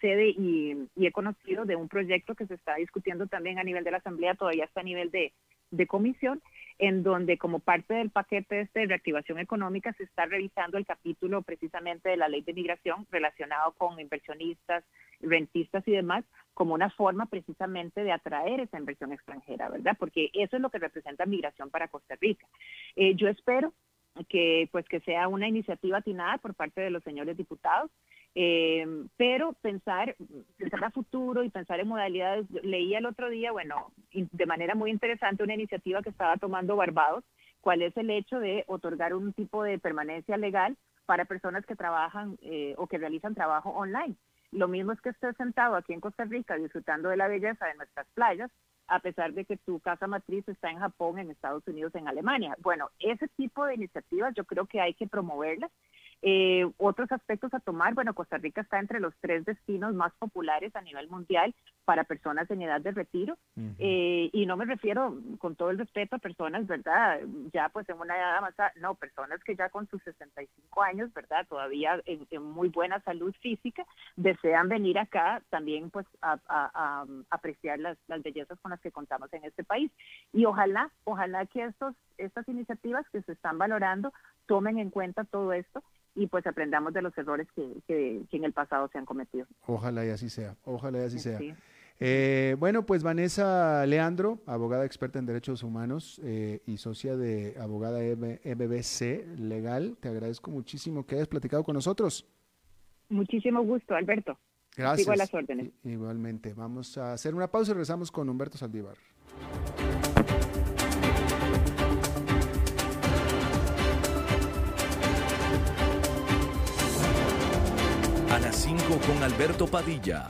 sé y, y, he conocido de un proyecto que se está discutiendo también a nivel de la Asamblea, todavía está a nivel de, de comisión, en donde como parte del paquete este de reactivación económica se está revisando el capítulo precisamente de la ley de migración relacionado con inversionistas, rentistas y demás, como una forma precisamente de atraer esa inversión extranjera, ¿verdad? Porque eso es lo que representa migración para Costa Rica. Eh, yo espero que pues que sea una iniciativa atinada por parte de los señores diputados, eh, pero pensar, pensar a futuro y pensar en modalidades, leía el otro día, bueno, de manera muy interesante una iniciativa que estaba tomando Barbados, cuál es el hecho de otorgar un tipo de permanencia legal para personas que trabajan eh, o que realizan trabajo online. Lo mismo es que estés sentado aquí en Costa Rica disfrutando de la belleza de nuestras playas, a pesar de que tu casa matriz está en Japón, en Estados Unidos, en Alemania. Bueno, ese tipo de iniciativas yo creo que hay que promoverlas. Eh, otros aspectos a tomar, bueno, Costa Rica está entre los tres destinos más populares a nivel mundial para personas en edad de retiro. Eh, y no me refiero, con todo el respeto, a personas, ¿verdad? Ya pues en una edad avanzada, no, personas que ya con sus 65 años, ¿verdad? Todavía en, muy buena salud física, desean venir acá también pues a, apreciar las, las, bellezas con las que contamos en este país. Y ojalá, ojalá que estos, estas iniciativas que se están valorando tomen en cuenta todo esto y pues aprendamos de los errores que, que, en el pasado se han cometido. Ojalá y así sea, ojalá y así sea. Eh, bueno, pues Vanessa Leandro, abogada experta en derechos humanos eh, y socia de abogada MBC Legal, te agradezco muchísimo que hayas platicado con nosotros. Muchísimo gusto, Alberto. Gracias. Igual las órdenes. Igualmente. Vamos a hacer una pausa y regresamos con Humberto Saldívar. A las 5 con Alberto Padilla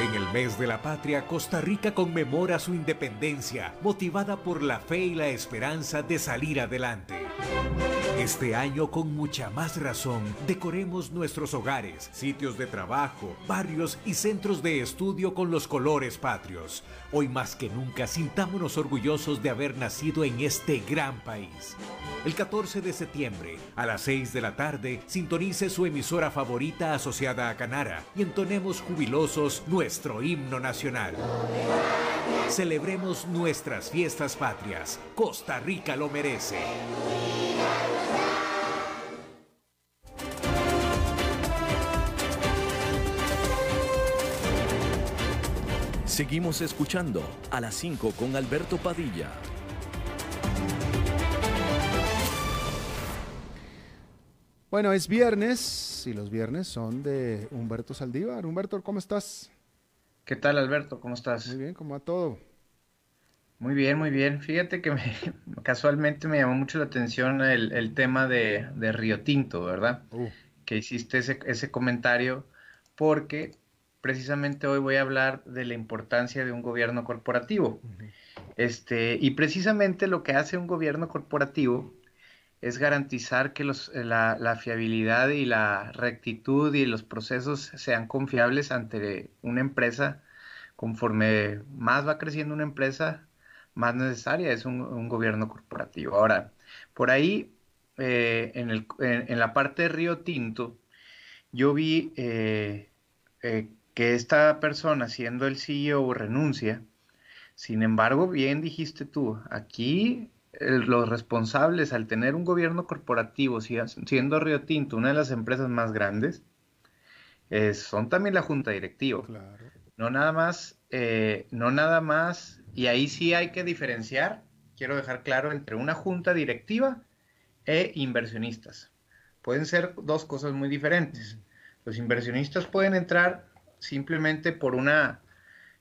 En el mes de la patria, Costa Rica conmemora su independencia, motivada por la fe y la esperanza de salir adelante. Este año, con mucha más razón, decoremos nuestros hogares, sitios de trabajo, barrios y centros de estudio con los colores patrios. Hoy más que nunca, sintámonos orgullosos de haber nacido en este gran país. El 14 de septiembre, a las 6 de la tarde, sintonice su emisora favorita asociada a Canara y entonemos jubilosos nuestro himno nacional. Celebremos nuestras fiestas patrias. Costa Rica lo merece. Seguimos escuchando a las 5 con Alberto Padilla. Bueno, es viernes y los viernes son de Humberto Saldívar. Humberto, ¿cómo estás? ¿Qué tal, Alberto? ¿Cómo estás? Muy bien, ¿cómo va todo? Muy bien, muy bien. Fíjate que casualmente me llamó mucho la atención el, tema de, Río Tinto, ¿verdad? Uh. Que hiciste ese, comentario porque precisamente hoy voy a hablar de la importancia de un gobierno corporativo. Este, y precisamente lo que hace un gobierno corporativo es garantizar que los, la, la, fiabilidad y la rectitud y los procesos sean confiables ante una empresa. Conforme más va creciendo una empresa, más necesaria es un, gobierno corporativo. Ahora, por ahí, eh, en, el, en, la parte de Río Tinto, yo vi eh, eh, que esta persona, siendo el CEO, renuncia. Sin embargo, bien dijiste tú, aquí los responsables al tener un gobierno corporativo, siendo Río Tinto una de las empresas más grandes, son también la junta directiva. No nada más, no nada más y ahí sí hay que diferenciar, quiero dejar claro, entre una junta directiva e inversionistas. Pueden ser dos cosas muy diferentes. Los inversionistas pueden entrar simplemente por una,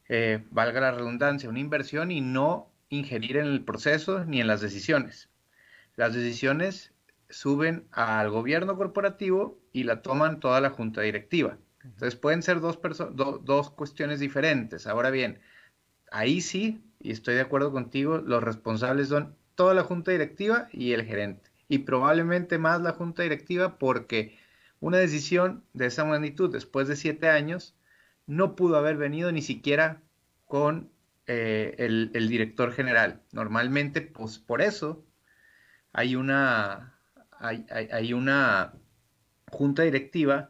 eh, valga la redundancia, una inversión y no ingerir en el proceso ni en las decisiones. Las decisiones suben al gobierno corporativo y la toman toda la junta directiva. Entonces pueden ser dos, dos cuestiones diferentes. Ahora bien, ahí sí, y estoy de acuerdo contigo, los responsables son toda la junta directiva y el gerente. Y probablemente más la junta directiva porque una decisión de esa magnitud después de siete años no pudo haber venido ni siquiera con eh, el, director general. Normalmente, pues por eso hay una, hay, hay una junta directiva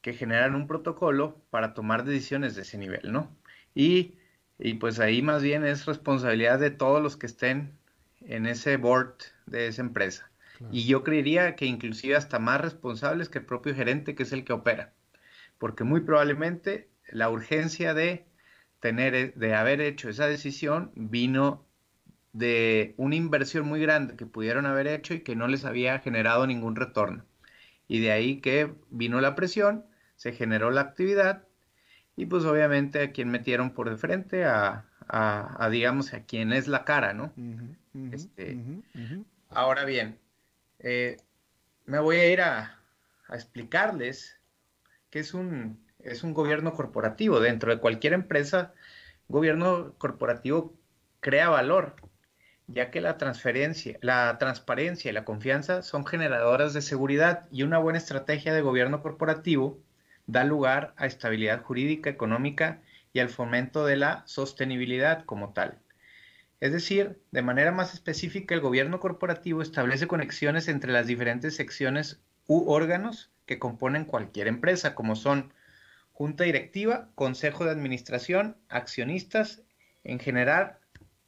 que generan un protocolo para tomar decisiones de ese nivel, ¿no? Y y pues ahí más bien es responsabilidad de todos los que estén en ese board de esa empresa. Y yo creería que inclusive hasta más responsables que el propio gerente que es el que opera. Porque muy probablemente la urgencia de tener, de haber hecho esa decisión vino de una inversión muy grande que pudieron haber hecho y que no les había generado ningún retorno. Y de ahí que vino la presión, se generó la actividad y pues obviamente a quien metieron por de frente, a, digamos, a quien es la cara, ¿no? Este, ahora bien, eh, me voy a ir a, a explicarles qué es un, es un gobierno corporativo. Dentro de cualquier empresa, gobierno corporativo crea valor ya que la transferencia, la transparencia y la confianza son generadoras de seguridad y una buena estrategia de gobierno corporativo da lugar a estabilidad jurídica, económica y al fomento de la sostenibilidad como tal. Es decir, de manera más específica, el gobierno corporativo establece conexiones entre las diferentes secciones u órganos que componen cualquier empresa, como son junta directiva, consejo de administración, accionistas, en general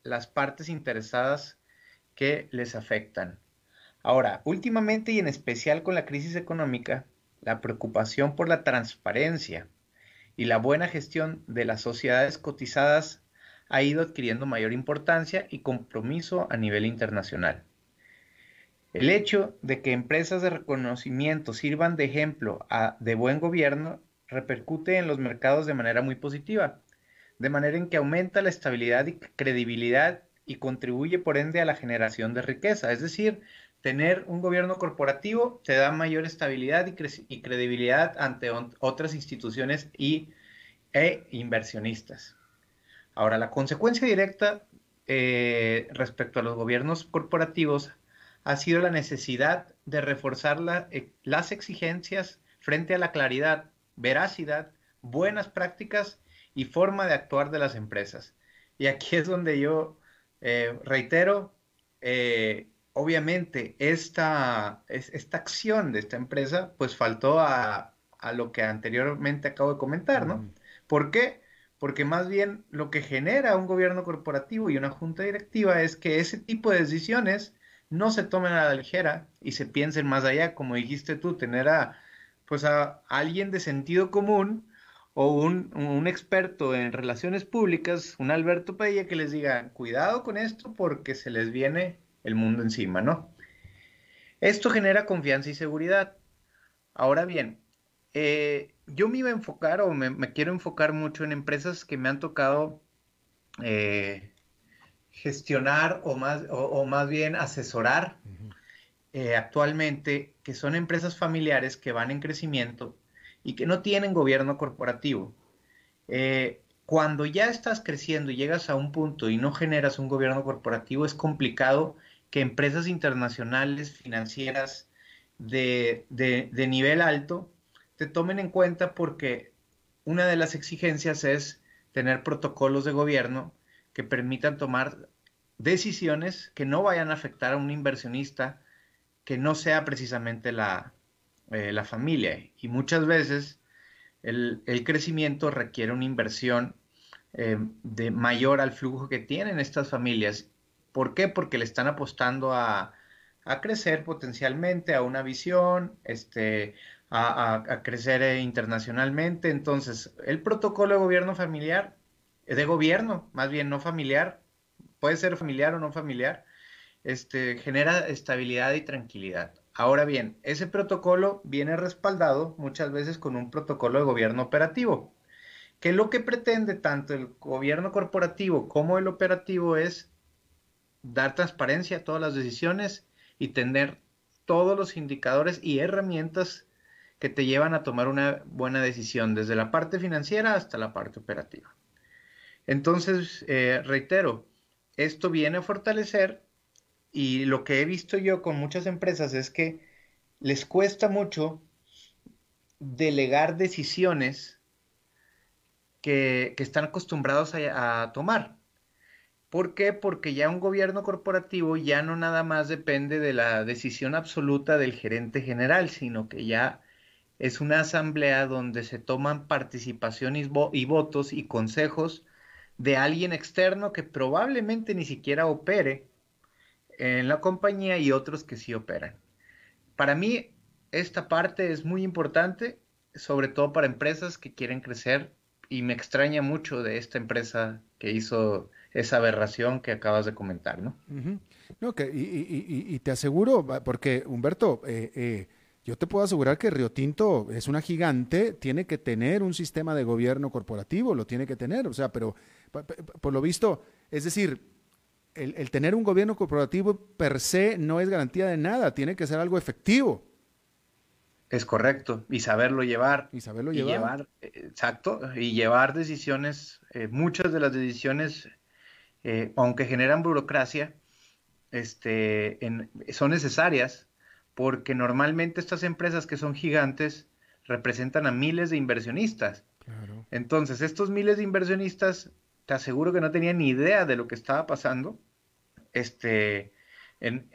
las partes interesadas que les afectan. Ahora, últimamente y en especial con la crisis económica, la preocupación por la transparencia y la buena gestión de las sociedades cotizadas ha ido adquiriendo mayor importancia y compromiso a nivel internacional. El hecho de que empresas de reconocimiento sirvan de ejemplo de buen gobierno repercute en los mercados de manera muy positiva, de manera en que aumenta la estabilidad y credibilidad y contribuye por ende a la generación de riqueza. Es decir, tener un gobierno corporativo te da mayor estabilidad y, credibilidad ante otras instituciones y, e inversionistas. Ahora, la consecuencia directa eh, respecto a los gobiernos corporativos ha sido la necesidad de reforzar eh, las exigencias frente a la claridad, veracidad, buenas prácticas y forma de actuar de las empresas. Y aquí es donde yo eh, reitero, eh, obviamente esta, esta acción de esta empresa pues faltó a, lo que anteriormente acabo de comentar, ¿no? ¿Por qué? Porque más bien lo que genera un gobierno corporativo y una junta directiva es que ese tipo de decisiones no se tomen a la ligera y se piensen más allá, como dijiste tú, tener a pues a alguien de sentido común o un, experto en relaciones públicas, un Alberto Padilla, que les diga, cuidado con esto porque se les viene el mundo encima, ¿no? Esto genera confianza y seguridad. Ahora bien, eh, yo me iba a enfocar o me, quiero enfocar mucho en empresas que me han tocado eh, gestionar o más, o, más bien asesorar eh, actualmente, que son empresas familiares que van en crecimiento y que no tienen gobierno corporativo. Eh, cuando ya estás creciendo y llegas a un punto y no generas un gobierno corporativo, es complicado que empresas internacionales, financieras, de, de, nivel alto, te tomen en cuenta porque una de las exigencias es tener protocolos de gobierno que permitan tomar decisiones que no vayan a afectar a un inversionista que no sea precisamente la, eh, la familia. Y muchas veces el, crecimiento requiere una inversión eh, de mayor al flujo que tienen estas familias. ¿Por qué? Porque le están apostando a, crecer potencialmente, a una visión, este, a, crecer eh, internacionalmente. Entonces, el protocolo de gobierno familiar, de gobierno, más bien no familiar, puede ser familiar o no familiar, este, genera estabilidad y tranquilidad. Ahora bien, ese protocolo viene respaldado muchas veces con un protocolo de gobierno operativo, que lo que pretende tanto el gobierno corporativo como el operativo es dar transparencia a todas las decisiones y tener todos los indicadores y herramientas que te llevan a tomar una buena decisión, desde la parte financiera hasta la parte operativa. Entonces, eh, reitero, esto viene a fortalecer y lo que he visto yo con muchas empresas es que les cuesta mucho delegar decisiones que, están acostumbrados a, tomar. ¿Por qué? Porque ya un gobierno corporativo ya no nada más depende de la decisión absoluta del gerente general, sino que ya es una asamblea donde se toman participación y votos y consejos de alguien externo que probablemente ni siquiera opere en la compañía y otros que sí operan. Para mí, esta parte es muy importante, sobre todo para empresas que quieren crecer y me extraña mucho de esta empresa que hizo esa aberración que acabas de comentar, ¿no? No, que, y, te aseguro, porque Humberto, eh, eh, yo te puedo asegurar que Río Tinto es una gigante, tiene que tener un sistema de gobierno corporativo, lo tiene que tener, o sea, pero por, lo visto, es decir, el, el, tener un gobierno corporativo per se no es garantía de nada, tiene que ser algo efectivo. Es correcto, y saberlo llevar. Y saberlo llevar. Eh, exacto, y llevar decisiones, eh, muchas de las decisiones, eh, aunque generan burocracia, este, son necesarias porque normalmente estas empresas que son gigantes representan a miles de inversionistas. Entonces, estos miles de inversionistas, te aseguro que no tenían ni idea de lo que estaba pasando, este, en,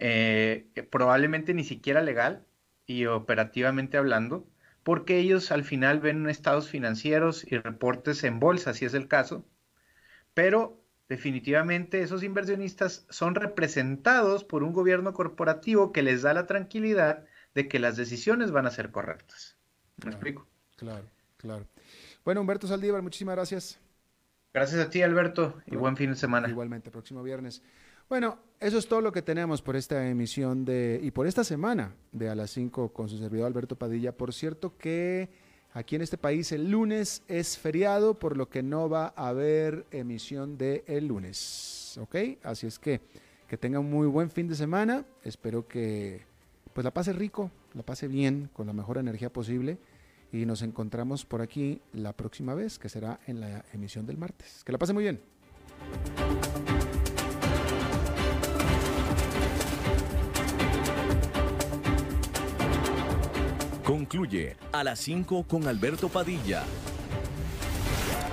probablemente ni siquiera legal, y operativamente hablando, porque ellos al final ven estados financieros y reportes en bolsa, si es el caso, pero definitivamente esos inversionistas son representados por un gobierno corporativo que les da la tranquilidad de que las decisiones van a ser correctas. ¿Me explico? Claro, claro. Bueno, Humberto Saldívar, muchísimas gracias. Gracias a ti, Alberto, y buen fin de semana. Igualmente, próximo viernes. Bueno, eso es todo lo que tenemos por esta emisión de y por esta semana de a las 5 con su servidor Alberto Padilla. Por cierto que aquí en este país el lunes es feriado, por lo que no va a haber emisión de el lunes. ¿Ok? Así es que que tenga un muy buen fin de semana. Espero que pues la pase rico, la pase bien, con la mejor energía posible. Y nos encontramos por aquí la próxima vez, que será en la emisión del martes. Que la pase muy bien. Concluye a las 5 con Alberto Padilla.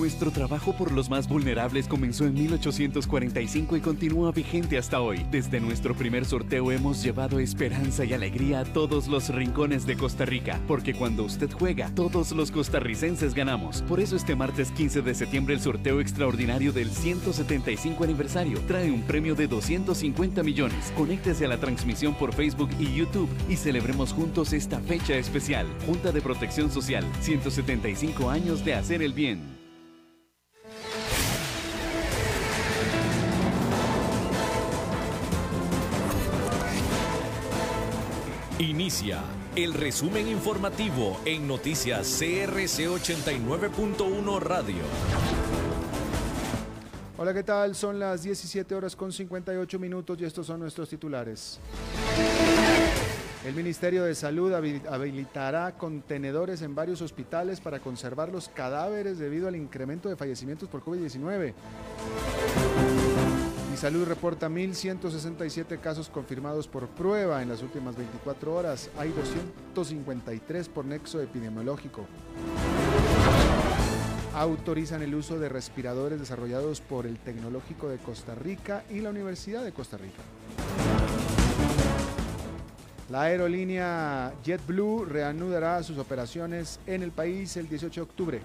Nuestro trabajo por los más vulnerables comenzó en 1845 y continúa vigente hasta hoy. Desde nuestro primer sorteo hemos llevado esperanza y alegría a todos los rincones de Costa Rica, porque cuando usted juega, todos los costarricenses ganamos. Por eso este martes 15 de septiembre el sorteo extraordinario del 175 aniversario trae un premio de 250 millones. Conéctese a la transmisión por Facebook y YouTube y celebremos juntos esta fecha especial. Junta de Protección Social, 175 años de hacer el bien. Inicia el resumen informativo en noticias CRC 89.1 Radio. Hola, ¿qué tal? Son las 17 horas con 58 minutos y estos son nuestros titulares. El Ministerio de Salud habilitará contenedores en varios hospitales para conservar los cadáveres debido al incremento de fallecimientos por COVID-19. Salud reporta 1.167 casos confirmados por prueba en las últimas 24 horas. Hay 253 por nexo epidemiológico. Autorizan el uso de respiradores desarrollados por el Tecnológico de Costa Rica y la Universidad de Costa Rica. La aerolínea JetBlue reanudará sus operaciones en el país el 18 de octubre.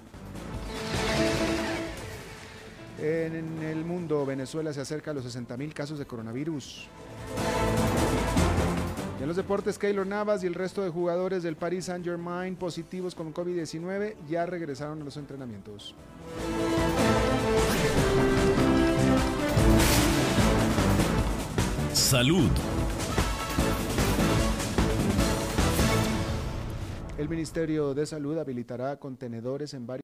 En el mundo, Venezuela se acerca a los 60.000 casos de coronavirus. en los deportes, Keylor Navas y el resto de jugadores del Paris Saint-Germain positivos con COVID-19 ya regresaron a los entrenamientos. Salud. El Ministerio de Salud habilitará contenedores en varios